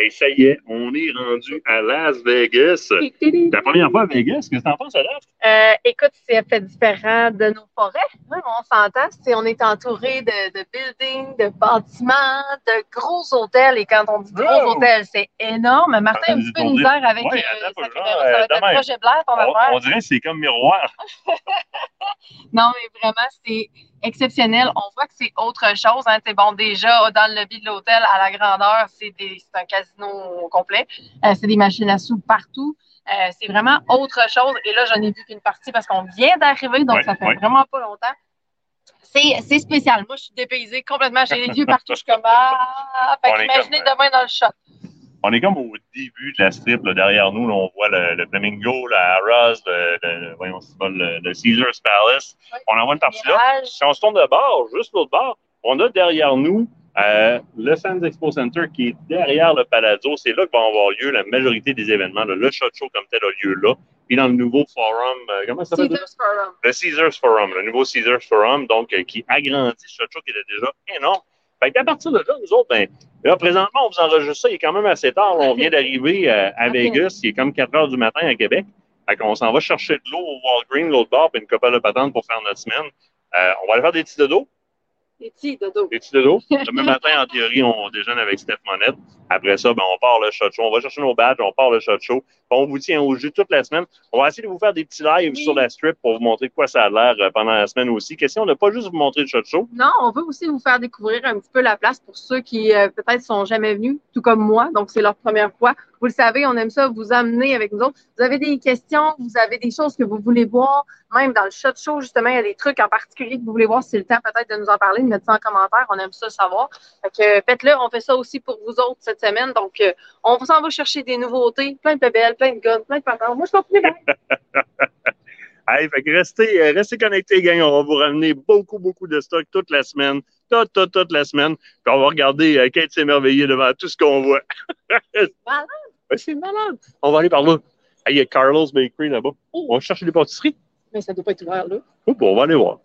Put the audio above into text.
Hey, ça y est, on est rendu à Las Vegas. Ta première fois à Vegas, qu'est-ce que t'en penses, Adèle? Euh, écoute, c'est fait différent de nos forêts. Oui, on s'entend. C'est, on est entouré de, de buildings, de bâtiments, de gros hôtels. Et quand on dit gros Oh! hôtels, c'est énorme. Martin a un petit peu de misère avec Ouais, euh, sa caméra. Ça va être un demain. projet Blair, ton On, affaire. on dirait que c'est comme miroir. Non, mais vraiment, c'est exceptionnel. On c'est autre chose. Hein. C'est bon, déjà, dans le lobby de l'hôtel, à la grandeur, c'est des- c'est un casino complet. Euh, c'est des machines à sous partout. Euh, c'est vraiment autre chose. Et là, j'en ai vu qu'une partie parce qu'on vient d'arriver, donc Ouais, ça fait ouais. vraiment pas longtemps. C'est spécial. Moi, je suis dépaysée complètement. J'ai les yeux partout. Je suis comme, ah, fait imaginez comme, demain dans le shot. On est comme au début de la strip, là, derrière nous, là, on voit le, le Flamingo, la Harrah's, le, le, voyons, le, le Caesar's Palace. On en voit une partie là. Si on se tourne de bord, juste l'autre bord, on a derrière nous euh, le Sands Expo Center qui est derrière le Palazzo. C'est là que va avoir lieu la majorité des événements. là. Le Shot Show comme tel a lieu là. Puis dans le nouveau forum, euh, comment ça s'appelle? Caesars Forum. le Caesars Forum, le nouveau Caesars Forum, donc euh, qui agrandit ce show qui était déjà énorme. Fait qu'à partir de là, nous autres, ben, là, présentement, on vous enregistre ça, il est quand même assez tard. là. on vient d'arriver euh, à Vegas, il est comme 4 heures du matin à Québec. Fait qu'on s'en va chercher de l'eau au Walgreens, l'autre bord, puis une couple de patente pour faire notre semaine. Euh, on va aller faire des petits dodos. Les petits dodo. Petits dodos. Demain matin, en théorie, on déjeune avec Steph Monette. Après ça, ben, on part le shot show. On va chercher nos badges, on part le shot show. On vous tient au jus toute la semaine. On va essayer de vous faire des petits lives Oui. sur la strip pour vous montrer quoi ça a l'air euh, pendant la semaine aussi. Question de pas juste vous montrer le shot show. Non, on veut aussi vous faire découvrir un petit peu la place pour ceux qui euh, peut-être sont jamais venus, tout comme moi, donc c'est leur première fois. Vous le savez, on aime ça vous amener avec nous autres. Vous avez des questions, vous avez des choses que vous voulez voir, même dans le shot show, justement, il y a des trucs en particulier que vous voulez voir, c'est le temps peut-être de nous en parler, de mettre ça en commentaire, on aime ça savoir. Fait que euh, faites-le, on fait ça aussi pour vous autres cette semaine, donc euh, on s'en va chercher des nouveautés, plein de bébelles, plein de guns, plein de patins. Moi, je continue. Hey, fait que restez, euh, restez connectés, gang. On va vous ramener beaucoup, beaucoup de stock toute la semaine. Toute, toute, toute la semaine. Puis on va regarder Kate s'émerveiller devant tout ce qu'on voit. Ouais, c'est malade. On va aller par là. Il y a Carlos Bakery là-bas. On va chercher des pâtisseries. Mais ça doit pas être ouvert, là. Oups, on va aller voir.